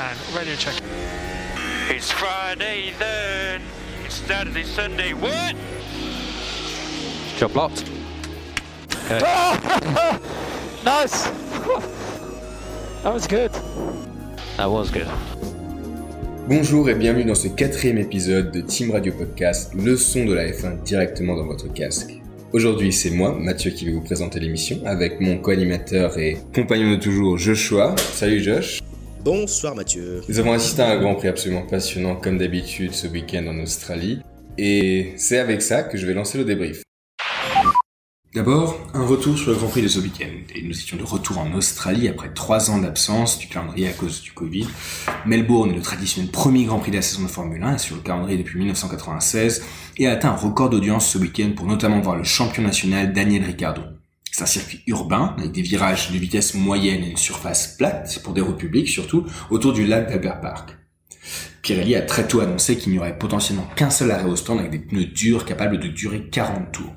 and radio check. It's Friday then. It's Saturday, Sunday. What? Job locked. Nice! That was good. That was good. Bonjour et bienvenue dans ce quatrième épisode de Team Radio Podcast, le son de la F1 directement dans votre casque. Aujourd'hui, c'est moi, Mathieu, qui vais vous présenter l'émission avec mon co-animateur et compagnon de toujours, Joshua. Salut Josh. Bonsoir Mathieu. Nous avons assisté à un Grand Prix absolument passionnant, comme d'habitude, ce week-end en Australie. Et c'est avec ça que je vais lancer le débrief. D'abord, un retour sur le Grand Prix de ce week-end. Et nous étions de retour en Australie après trois ans d'absence du calendrier à cause du Covid. Melbourne est le traditionnel premier Grand Prix de la saison de Formule 1 sur le calendrier depuis 1996 et a atteint un record d'audience ce week-end pour notamment voir le champion national Daniel Ricciardo. C'est un circuit urbain avec des virages de vitesse moyenne et une surface plate pour des routes publiques surtout autour du lac d'Albert Park. Pirelli a très tôt annoncé qu'il n'y aurait potentiellement qu'un seul arrêt au stand avec des pneus durs capables de durer 40 tours.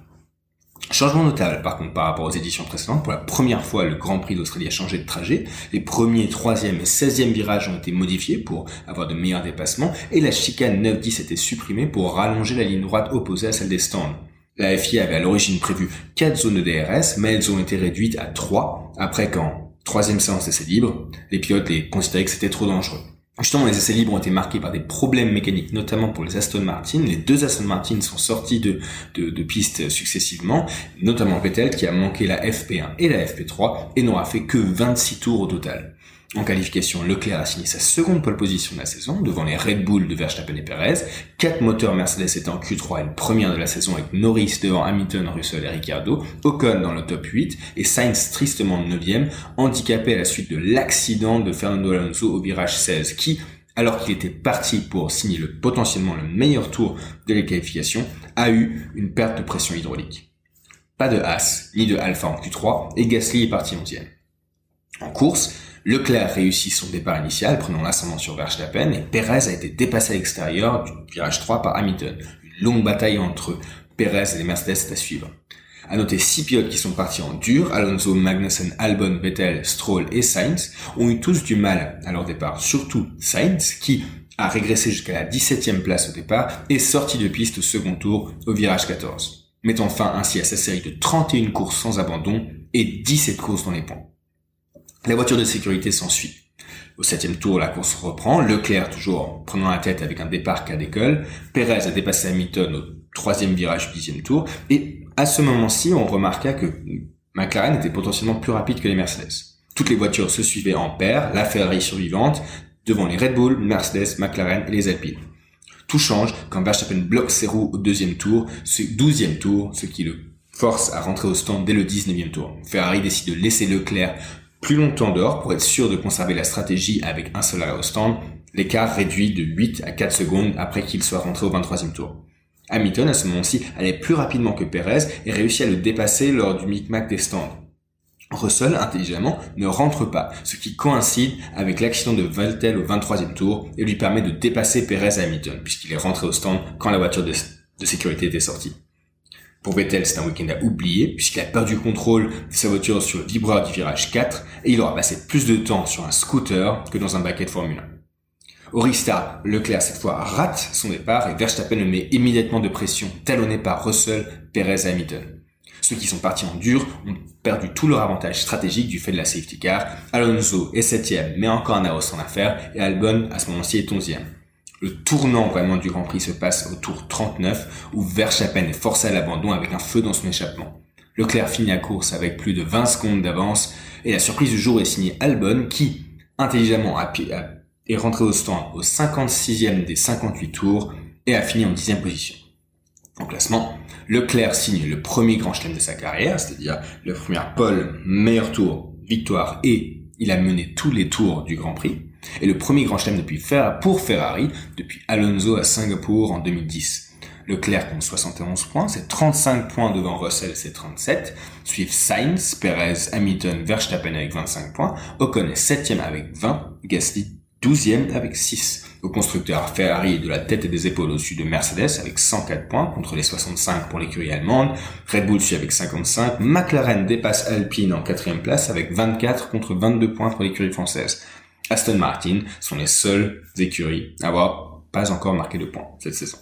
Changement notable par contre par rapport aux éditions précédentes, pour la première fois le Grand Prix d'Australie a changé de trajet, les premiers, troisième et 16e virages ont été modifiés pour avoir de meilleurs dépassements et la chicane 9-10 été supprimée pour rallonger la ligne droite opposée à celle des stands. La FIA avait à l'origine prévu 4 zones de DRS, mais elles ont été réduites à 3 après qu'en troisième séance d'essai libre, les pilotes les considéraient que c'était trop dangereux. Justement, les essais libres ont été marqués par des problèmes mécaniques, notamment pour les Aston Martin. Les deux Aston Martin sont sortis de, de, de pistes successivement, notamment Vettel qui a manqué la FP1 et la FP3 et n'aura fait que 26 tours au total. En qualification, Leclerc a signé sa seconde pole position de la saison devant les Red Bull de Verstappen et Perez. Quatre moteurs Mercedes étaient en Q3 et le première de la saison avec Norris devant Hamilton, Russell et Ricciardo, Ocon dans le top 8 et Sainz tristement 9e, handicapé à la suite de l'accident de Fernando Alonso au virage 16 qui, alors qu'il était parti pour signer le, potentiellement le meilleur tour de la qualification, a eu une perte de pression hydraulique. Pas de Haas, ni de Alpha en Q3 et Gasly est parti 11e. En course, Leclerc réussit son départ initial, prenant l'ascendant sur Verstappen, et Perez a été dépassé à l'extérieur du virage 3 par Hamilton. Une longue bataille entre Perez et les Mercedes est à suivre. À noter six pilotes qui sont partis en dur, Alonso, Magnussen, Albon, Vettel, Stroll et Sainz, ont eu tous du mal à leur départ, surtout Sainz, qui a régressé jusqu'à la 17e place au départ et sorti de piste au second tour au virage 14, mettant fin ainsi à sa série de 31 courses sans abandon et 17 courses dans les points. La voiture de sécurité s'ensuit. Au septième tour, la course reprend. Leclerc toujours prenant la tête avec un départ qu'à décolle. Perez a dépassé Hamilton au troisième virage du dixième tour. Et à ce moment-ci, on remarqua que McLaren était potentiellement plus rapide que les Mercedes. Toutes les voitures se suivaient en paire, la Ferrari survivante, devant les Red Bull, Mercedes, McLaren et les Alpine. Tout change quand Verstappen bloque ses roues au deuxième tour, ce douzième tour, ce qui le force à rentrer au stand dès le 19e tour. Ferrari décide de laisser Leclerc plus longtemps dehors pour être sûr de conserver la stratégie avec un seul arrêt au stand, l'écart réduit de 8 à 4 secondes après qu'il soit rentré au 23e tour. Hamilton, à ce moment-ci, allait plus rapidement que Perez et réussit à le dépasser lors du micmac des stands. Russell, intelligemment, ne rentre pas, ce qui coïncide avec l'accident de Vettel au 23e tour et lui permet de dépasser Perez et Hamilton, puisqu'il est rentré au stand quand la voiture de sécurité était sortie. Pour Vettel, c'est un week-end à oublier, puisqu'il a perdu le contrôle de sa voiture sur le vibreur du virage 4, et il aura passé plus de temps sur un scooter que dans un baquet de Formule 1. Au Leclerc cette fois rate son départ et Verstappen le met immédiatement de pression, talonné par Russell, Perez et Hamilton. Ceux qui sont partis en dur ont perdu tout leur avantage stratégique du fait de la safety car. Alonso est septième, mais encore un arrêt en affaire, et Albon, à ce moment-ci, est onzième. Le tournant vraiment du Grand Prix se passe au tour 39 où Verstappen est forcé à l'abandon avec un feu dans son échappement. Leclerc finit la course avec plus de 20 secondes d'avance et la surprise du jour est signée Albon qui, intelligemment, est rentré au stand au 56e des 58 tours et a fini en 10e position. En classement, Leclerc signe le premier grand chelem de sa carrière, c'est-à-dire le premier pole, meilleur tour, victoire et il a mené tous les tours du Grand Prix et le premier grand chelem depuis pour Ferrari depuis Alonso à Singapour en 2010. Leclerc compte 71 points, c'est 35 points devant Russell, c'est 37. Suivent Sainz, Perez, Hamilton, Verstappen avec 25 points. Ocon est 7 avec 20. Gasly 12e avec 6. Au constructeur, Ferrari est de la tête et des épaules au-dessus de Mercedes avec 104 points contre les 65 pour l'écurie allemande. Red Bull suit avec 55. McLaren dépasse Alpine en quatrième place avec 24 contre 22 points pour l'écurie française. Aston Martin sont les seules écuries à avoir pas encore marqué de points cette saison.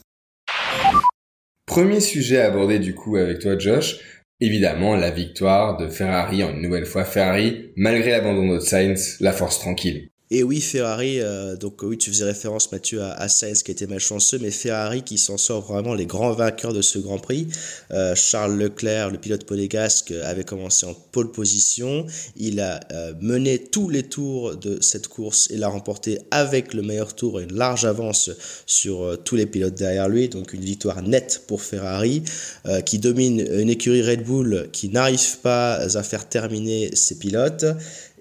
Premier sujet à aborder du coup avec toi Josh, évidemment la victoire de Ferrari en une nouvelle fois. Ferrari, malgré l'abandon de Sainz, la force tranquille. Et oui, Ferrari, euh, donc oui, tu faisais référence Mathieu à, Sainz qui était malchanceux, mais Ferrari qui s'en sort vraiment les grands vainqueurs de ce Grand Prix. Euh, Charles Leclerc, le pilote monégasque, avait commencé en pole position. Il a euh, mené tous les tours de cette course et l'a remporté avec le meilleur tour et une large avance sur tous les pilotes derrière lui. Donc une victoire nette pour Ferrari qui domine une écurie Red Bull qui n'arrive pas à faire terminer ses pilotes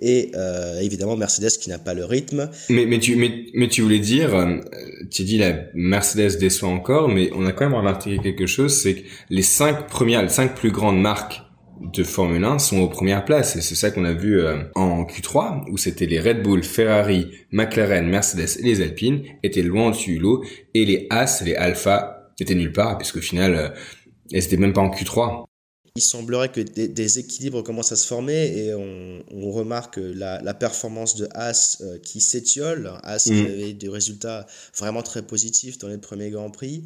et euh, évidemment Mercedes qui n'a pas le rythme. Mais, mais, tu, mais, mais tu voulais dire, euh, tu dis la Mercedes déçoit encore, mais on a quand même remarqué quelque chose, c'est que les cinq premières, les cinq plus grandes marques de Formule 1 sont aux premières places. Et c'est ça qu'on a vu euh, en Q3 où c'était les Red Bull, Ferrari, McLaren, Mercedes et les Alpines étaient loin au-dessus du lot. Et les As, les Alpha étaient nulle part puisqu'au final euh, elles étaient même pas en Q3 il semblerait que des, équilibres commencent à se former et on, remarque la, la, performance de As euh, qui s'étiole. As qui mm. avait des résultats vraiment très positifs dans les premiers Grands Prix.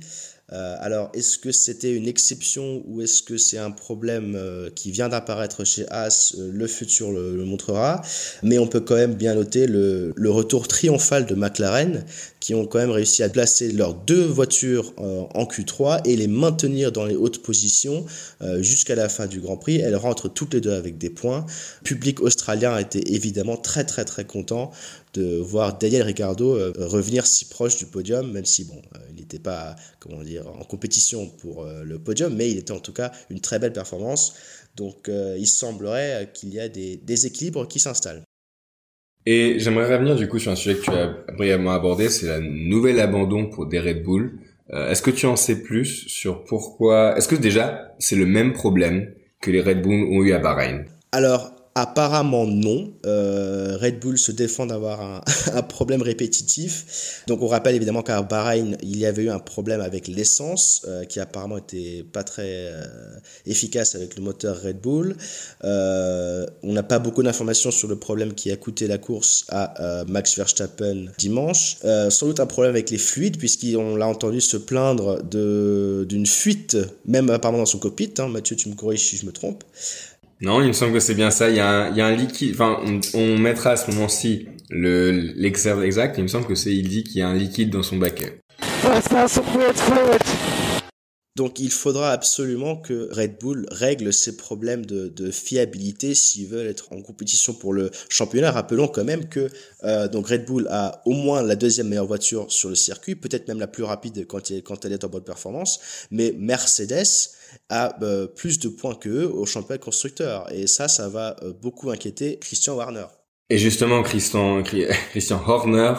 Euh, alors, est-ce que c'était une exception ou est-ce que c'est un problème euh, qui vient d'apparaître chez As Le futur le, montrera. Mais on peut quand même bien noter le, le, retour triomphal de McLaren qui ont quand même réussi à placer leurs deux voitures en Q3 et les maintenir dans les hautes positions jusqu'à la fin du Grand Prix. Elles rentrent toutes les deux avec des points. Le public australien a été évidemment très très très content de voir Daniel Ricciardo euh, revenir si proche du podium, même si bon, euh, il n'était pas comment dire en compétition pour euh, le podium, mais il était en tout cas une très belle performance. Donc il semblerait qu'il y a des déséquilibres qui s'installent. Et j'aimerais revenir du coup sur un sujet que tu as brièvement abordé, c'est la nouvelle abandon pour des Red Bull. est-ce que tu en sais plus sur pourquoi? Est-ce que déjà c'est le même problème que les Red Bull ont eu à Bahreïn? Alors Apparemment non. Euh, Red Bull se défend d'avoir un, un, problème répétitif. Donc on rappelle évidemment qu'à Bahreïn, il y avait eu un problème avec l'essence euh, qui apparemment était pas très euh, efficace avec le moteur Red Bull. Euh, on n'a pas beaucoup d'informations sur le problème qui a coûté la course à euh, Max Verstappen dimanche. sans doute un problème avec les fluides puisqu'on l'a entendu se plaindre d'une fuite, même apparemment dans son cockpit. Hein. Mathieu, tu me corriges si je me trompe. Non, il me semble que c'est bien ça. Il y a un, il y a un liquide. Enfin, on, mettra à ce moment-ci le l'exergue exact. Il me semble que c'est. Il dit qu'il y a un liquide dans son baquet. Donc il faudra absolument que Red Bull règle ses problèmes de, de fiabilité s'ils veulent être en compétition pour le championnat. Rappelons quand même que euh, donc Red Bull a au moins la deuxième meilleure voiture sur le circuit, peut-être même la plus rapide quand, elle, quand elle est en bonne performance, mais Mercedes a euh, plus de points qu'eux au championnat constructeur. Et ça, ça va euh, beaucoup inquiéter Christian Warner. Et justement, Christian, Christian Horner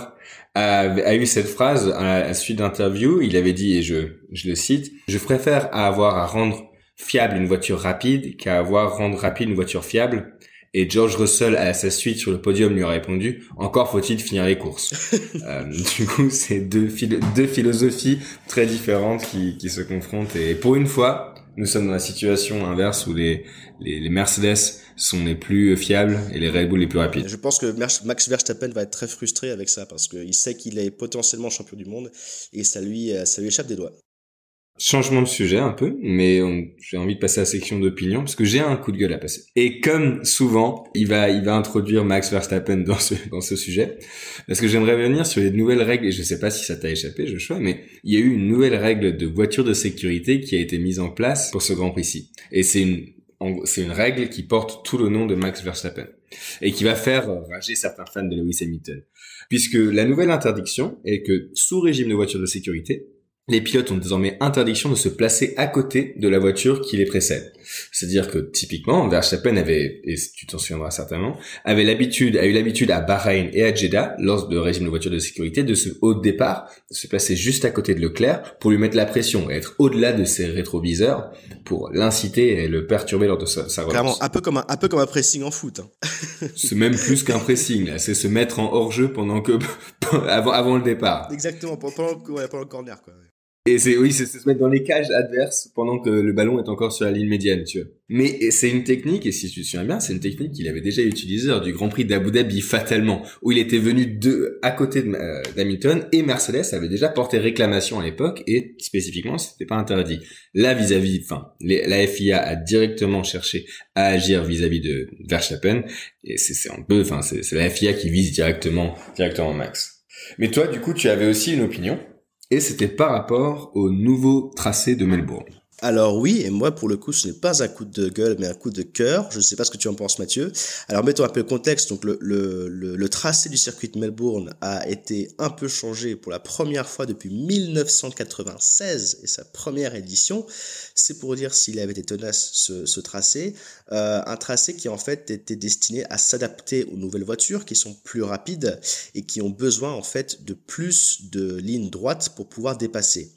a, a, eu cette phrase à la suite d'interview. Il avait dit, et je, je le cite, je préfère avoir à rendre fiable une voiture rapide qu'à avoir rendre rapide une voiture fiable. Et George Russell, à sa suite sur le podium, lui a répondu encore faut-il finir les courses. euh, du coup, c'est deux, deux philosophies très différentes qui, qui se confrontent. Et pour une fois, nous sommes dans la situation inverse où les, les, les, Mercedes sont les plus fiables et les Red Bull les plus rapides. Je pense que Max Verstappen va être très frustré avec ça parce qu'il sait qu'il est potentiellement champion du monde et ça lui, ça lui échappe des doigts. Changement de sujet un peu, mais j'ai envie de passer à la section d'opinion parce que j'ai un coup de gueule à passer. Et comme souvent, il va, il va introduire Max Verstappen dans ce, dans ce sujet, parce que j'aimerais venir sur les nouvelles règles, et je sais pas si ça t'a échappé, choisis, mais il y a eu une nouvelle règle de voiture de sécurité qui a été mise en place pour ce Grand Prix-ci. Et c'est une, c'est une règle qui porte tout le nom de Max Verstappen et qui va faire rager certains fans de Lewis Hamilton. Puisque la nouvelle interdiction est que sous régime de voiture de sécurité, les pilotes ont désormais interdiction de se placer à côté de la voiture qui les précède. C'est-à-dire que typiquement, Verstappen avait, et tu t'en souviendras certainement, avait l'habitude, a eu l'habitude à Bahreïn et à Jeddah, lors de régime de voiture de sécurité, de se haut départ, de se placer juste à côté de Leclerc pour lui mettre la pression et être au-delà de ses rétroviseurs pour l'inciter et le perturber lors de sa, sa Clairement, un peu comme un, un peu comme un pressing en foot. Hein. c'est même plus qu'un pressing, là. C'est se mettre en hors-jeu pendant que, avant, avant le départ. Exactement, pendant, pendant, pendant le corner, quoi. Et c'est oui, c'est se mettre dans les cages adverses pendant que le ballon est encore sur la ligne médiane, tu vois. Mais c'est une technique, et si tu te souviens bien, c'est une technique qu'il avait déjà utilisée lors du Grand Prix d'Abu Dhabi fatalement, où il était venu de à côté euh, d'Hamilton et Mercedes avait déjà porté réclamation à l'époque et spécifiquement c'était pas interdit. Là vis-à-vis, enfin, la FIA a directement cherché à agir vis-à-vis de Verstappen et c'est un peu, enfin c'est la FIA qui vise directement directement Max. Mais toi, du coup, tu avais aussi une opinion et c'était par rapport au nouveau tracé de Melbourne. Alors oui, et moi pour le coup ce n'est pas un coup de gueule mais un coup de cœur. Je ne sais pas ce que tu en penses Mathieu. Alors mettons un peu le contexte. Donc le, le, le, tracé du circuit de Melbourne a été un peu changé pour la première fois depuis 1996 et sa première édition. C'est pour dire s'il avait été tenace ce, ce tracé. Euh, un tracé qui en fait était destiné à s'adapter aux nouvelles voitures qui sont plus rapides et qui ont besoin en fait de plus de lignes droites pour pouvoir dépasser.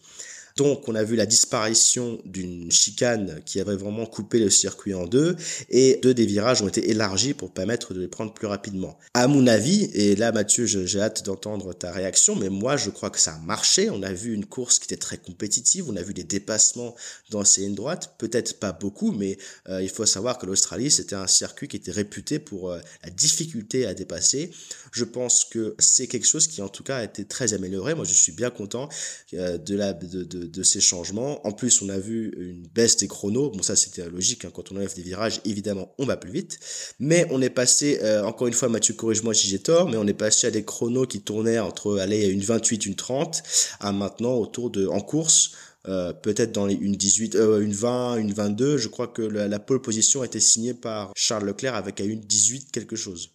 Donc on a vu la disparition d'une chicane qui avait vraiment coupé le circuit en deux et deux des virages ont été élargis pour permettre de les prendre plus rapidement. À mon avis, et là Mathieu, j'ai hâte d'entendre ta réaction, mais moi je crois que ça a marché. On a vu une course qui était très compétitive, on a vu des dépassements dans ces lignes droites, peut-être pas beaucoup, mais euh, il faut savoir que l'Australie c'était un circuit qui était réputé pour euh, la difficulté à dépasser. Je pense que c'est quelque chose qui en tout cas a été très amélioré. Moi je suis bien content euh, de la de, de de ces changements. En plus, on a vu une baisse des chronos. Bon, ça, c'était logique. Hein. Quand on enlève des virages, évidemment, on va plus vite. Mais on est passé, euh, encore une fois, Mathieu, corrige-moi si j'ai tort, mais on est passé à des chronos qui tournaient entre, allez, une 28, une 30, à maintenant autour de, en course, euh, peut-être dans les une 18, euh, une 20, une 22. Je crois que la, pole position a été signée par Charles Leclerc avec à une 18 quelque chose.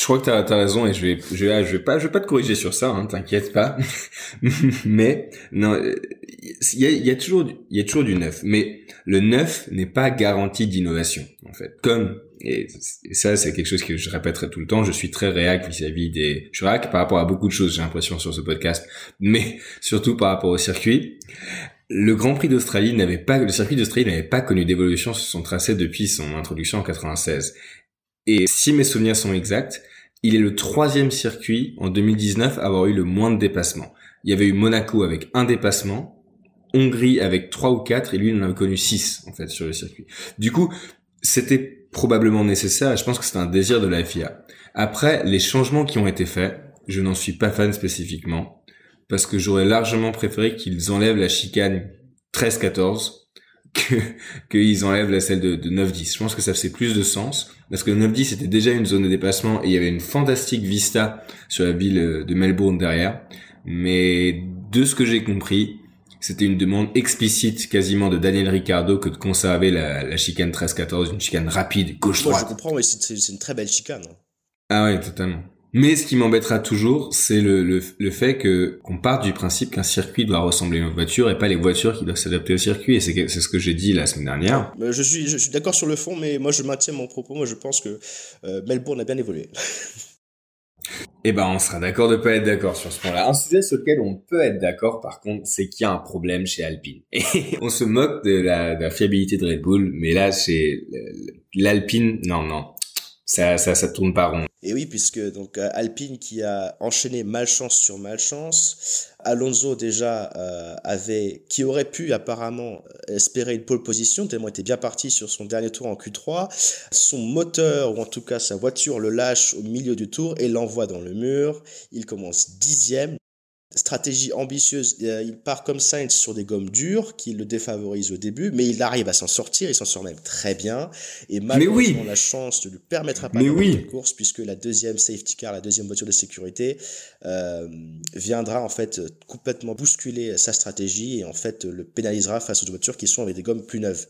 Je crois que tu as, raison et je vais, je vais, je vais pas, je vais pas te corriger sur ça, hein, t'inquiète pas. mais non, il y a, y a, toujours, il y a toujours du neuf. Mais le neuf n'est pas garanti d'innovation, en fait. Comme et, ça, c'est quelque chose que je répéterai tout le temps. Je suis très réac vis-à-vis des, je suis réac par rapport à beaucoup de choses, j'ai l'impression sur ce podcast, mais surtout par rapport au circuit. Le Grand Prix d'Australie n'avait pas, le circuit d'Australie n'avait pas connu d'évolution sur son tracé depuis son introduction en 96. Et si mes souvenirs sont exacts, il est le troisième circuit en 2019 à avoir eu le moins de dépassements. Il y avait eu Monaco avec un dépassement, Hongrie avec trois ou quatre, et lui, il en a connu six, en fait, sur le circuit. Du coup, c'était probablement nécessaire, et je pense que c'était un désir de la FIA. Après, les changements qui ont été faits, je n'en suis pas fan spécifiquement, parce que j'aurais largement préféré qu'ils enlèvent la chicane 13-14, que qu'ils enlèvent la celle de, de 9-10. Je pense que ça fait plus de sens parce que le 9-10 c'était déjà une zone de dépassement et il y avait une fantastique vista sur la ville euh, de Melbourne derrière. Mais de ce que j'ai compris, c'était une demande explicite quasiment de Daniel Ricciardo que de conserver la, la chicane 13-14, une chicane rapide, gauche-droite. je comprends, mais c'est une très belle chicane. Hein. Ah ouais, totalement. Mais ce qui m'embêtera toujours, c'est le, le, le, fait que qu'on parte du principe qu'un circuit doit ressembler à une voiture et pas les voitures qui doivent s'adapter au circuit. Et c'est ce que j'ai dit la semaine dernière. Je suis, je suis d'accord sur le fond, mais moi je maintiens mon propos. Moi je pense que euh, Melbourne a bien évolué. Eh ben, on sera d'accord de pas être d'accord sur ce point-là. Un sujet sur lequel on peut être d'accord, par contre, c'est qu'il y a un problème chez Alpine. Et on se moque de la, de la fiabilité de Red Bull, mais là, chez l'Alpine, non, non, ça, ça, ça tourne pas rond. Et oui, puisque donc euh, Alpine qui a enchaîné malchance sur malchance, Alonso déjà euh, avait, qui aurait pu apparemment espérer une pole position, tellement était bien parti sur son dernier tour en Q3. Son moteur, ou en tout cas sa voiture, le lâche au milieu du tour et l'envoie dans le mur. Il commence dixième stratégie ambitieuse. Euh, il part comme Sainz sur des gommes dures qui le défavorisent au début, mais il arrive à s'en sortir. Il s'en sort même très bien. Et malheureusement, oui. la chance ne lui permettra pas de oui. course puisque la deuxième safety car, la deuxième voiture de sécurité, euh, viendra en fait complètement bousculer sa stratégie et en fait le pénalisera face aux voitures qui sont avec des gommes plus neuves.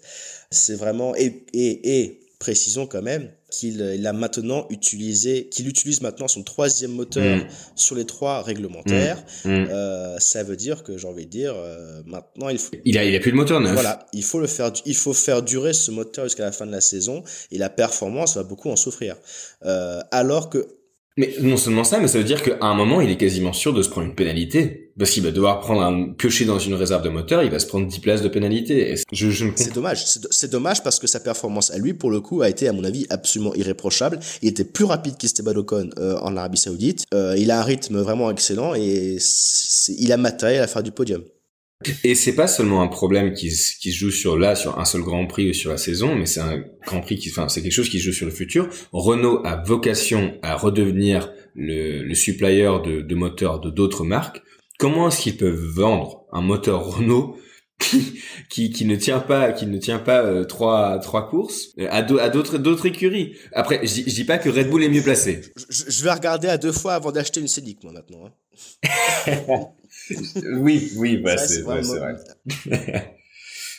C'est vraiment et et et précisons quand même qu'il a maintenant utilisé, qu'il utilise maintenant son troisième moteur mm. sur les trois réglementaires. Mm. Mm. Euh, ça veut dire que j'ai envie de dire euh, maintenant il faut. Il a, il a plus de moteur neuf. Voilà, il faut le faire, il faut faire durer ce moteur jusqu'à la fin de la saison et la performance va beaucoup en souffrir. Euh, alors que mais non seulement ça, mais ça veut dire qu'à un moment, il est quasiment sûr de se prendre une pénalité. Parce qu'il va devoir prendre un piocher dans une réserve de moteur, il va se prendre 10 places de pénalité. Je, je c'est dommage. C'est dommage parce que sa performance à lui, pour le coup, a été, à mon avis, absolument irréprochable. Il était plus rapide qu'Esteban Ocon euh, en Arabie Saoudite. Euh, il a un rythme vraiment excellent et il a matériel à faire du podium. Et c'est pas seulement un problème qui, se- qui se joue sur là, sur un seul Grand Prix ou sur la saison, mais c'est un Grand Prix qui, enfin, c'est quelque chose qui se joue sur le futur. Renault a vocation à redevenir le, le supplier de, de moteurs de d'autres marques. Comment est-ce qu'ils peuvent vendre un moteur Renault qui, qui, qui ne tient pas, qui ne tient pas euh, trois, trois courses euh, à d'au- à d'autres, d'autres écuries? Après, je dis, pas que Red Bull est mieux placé. Je, je vais regarder à deux fois avant d'acheter une Scénic, moi, maintenant. hein. Oui, oui, bah, c'est, ouais, c'est vrai.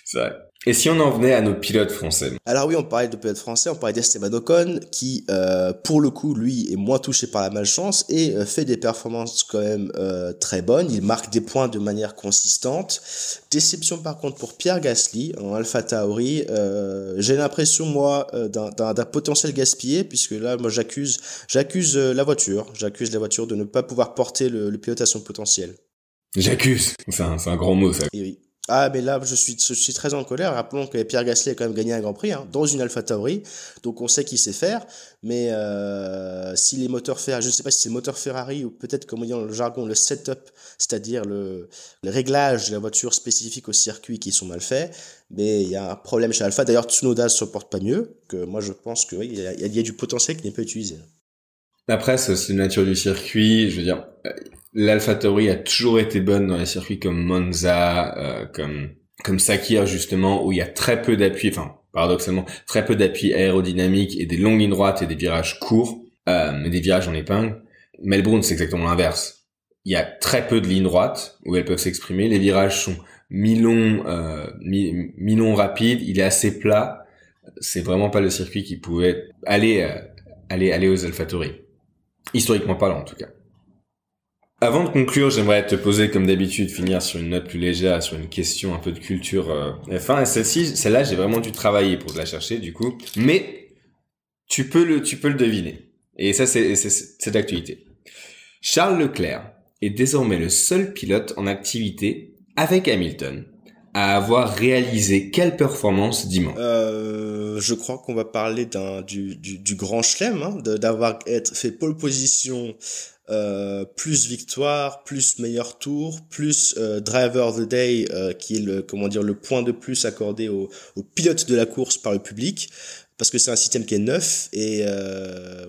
c'est vrai. Et si on en venait à nos pilotes français Alors oui, on parlait de pilote français, on parlait d'Esteban Ocon, qui, euh, pour le coup, lui, est moins touché par la malchance et euh, fait des performances quand même euh, très bonnes. Il marque des points de manière consistante. Déception par contre pour Pierre Gasly en Alpha Tauri. Euh, J'ai l'impression, moi, euh, d'un- potentiel gaspillé, puisque là, moi, j'accuse j'accuse euh, la voiture. J'accuse la voiture de ne pas pouvoir porter le, le pilote à son potentiel. J'accuse. C'est un, c'est un grand mot, ça. Et oui. Ah, mais là, je suis, très en colère. Rappelons que Pierre Gasly a quand même gagné un Grand Prix hein, dans une Alpha Tauri, donc on sait qu'il sait faire. Mais euh, si les moteurs Ferrari, je ne sais pas si c'est moteur Ferrari ou peut-être, comme on dit dans le jargon, le setup, c'est-à-dire le, réglage de la voiture spécifique au circuit qui sont mal faits, mais il y a un problème chez Alpha. D'ailleurs, Tsunoda se porte pas mieux. Que moi, je pense que oui, il y a, du potentiel qui n'est pas utilisé. Après, c'est aussi la nature du circuit. Je veux dire, l'AlphaTauri a toujours été bonne dans les circuits comme Monza, euh, comme comme Sakir justement, où il y a très peu d'appui. Enfin, paradoxalement, très peu d'appui aérodynamique et des longues lignes droites et des virages courts, euh, mais des virages en épingle. Melbourne, c'est exactement l'inverse. Il y a très peu de lignes droites où elles peuvent s'exprimer. Les virages sont mi-longs, euh, mi-. Il est assez plat. C'est vraiment pas le circuit qui pouvait aller euh, aller aller aux AlphaTauri. Historiquement parlant, en tout cas. Avant de conclure, j'aimerais te poser, comme d'habitude, finir sur une note plus légère, sur une question un peu de culture euh, F1. Et celle-ci, celle-là, j'ai vraiment dû travailler pour la chercher, du coup. Mais tu peux le, tu peux le deviner. Et ça, c'est, c'est, c'est d'actualité. Charles Leclerc est désormais le seul pilote en activité avec Hamilton à avoir réalisé quelle performance dimanche? Euh, je crois qu'on va parler du, du, du grand chelem, hein, d'avoir fait pole position, euh, plus victoire, plus meilleur tour, plus euh, driver of the day, euh, qui est le comment dire le point de plus accordé au, au pilote de la course par le public, parce que c'est un système qui est neuf et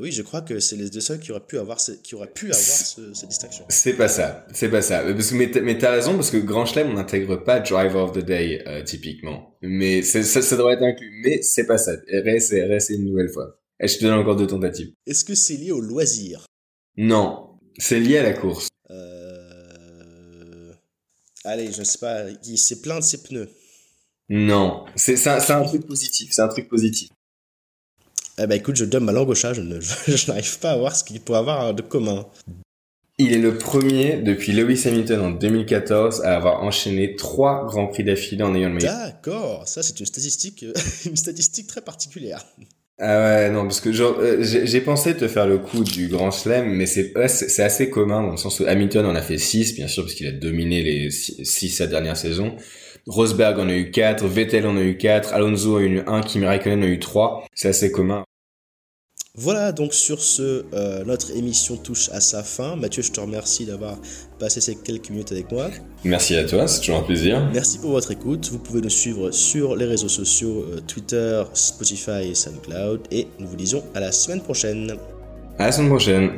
oui, je crois que c'est les deux seuls qui auraient pu avoir ce, qui auraient pu avoir ce, cette distinction. C'est pas ça, c'est pas ça. Parce que mais t'as, raison parce que Grand Chelem on n'intègre pas Driver of the Day typiquement. Mais ça, ça devrait être inclus. Mais c'est pas ça. RS une nouvelle fois. Et je te donne encore deux tentatives. Est-ce que c'est lié au loisir? Non, c'est lié à la course. euh... Allez, je sais pas, il s'est plaint de ses pneus. Non, c'est, un, un truc positif. C'est un truc positif. Eh ben écoute, je donne ma langue au chat, je, ne- n'arrive pas à voir ce qu'il pourrait avoir de commun. Il est le premier depuis Lewis Hamilton en 2014 à avoir enchaîné trois grands prix d'affilée en ayant le meilleur. D'accord, ça c'est une statistique, une statistique très particulière. Ah ouais, non, parce que euh, j'ai pensé te faire le coup du Grand Chelem, mais c'est c'est assez commun dans le sens où Hamilton en a fait 6, bien sûr, parce qu'il a dominé les 6 sa dernière saison. Rosberg en a eu 4, Vettel en a eu 4, Alonso en a eu 1, Kimi Raikkonen en a eu 3. C'est assez commun. Voilà, donc sur ce, euh, notre émission touche à sa fin. Mathieu, je te remercie d'avoir passé ces quelques minutes avec moi. Merci à toi, c'est toujours un plaisir. Merci pour votre écoute. Vous pouvez nous suivre sur les réseaux sociaux euh, Twitter, Spotify et SoundCloud. Et nous vous disons à la semaine prochaine. À la semaine prochaine.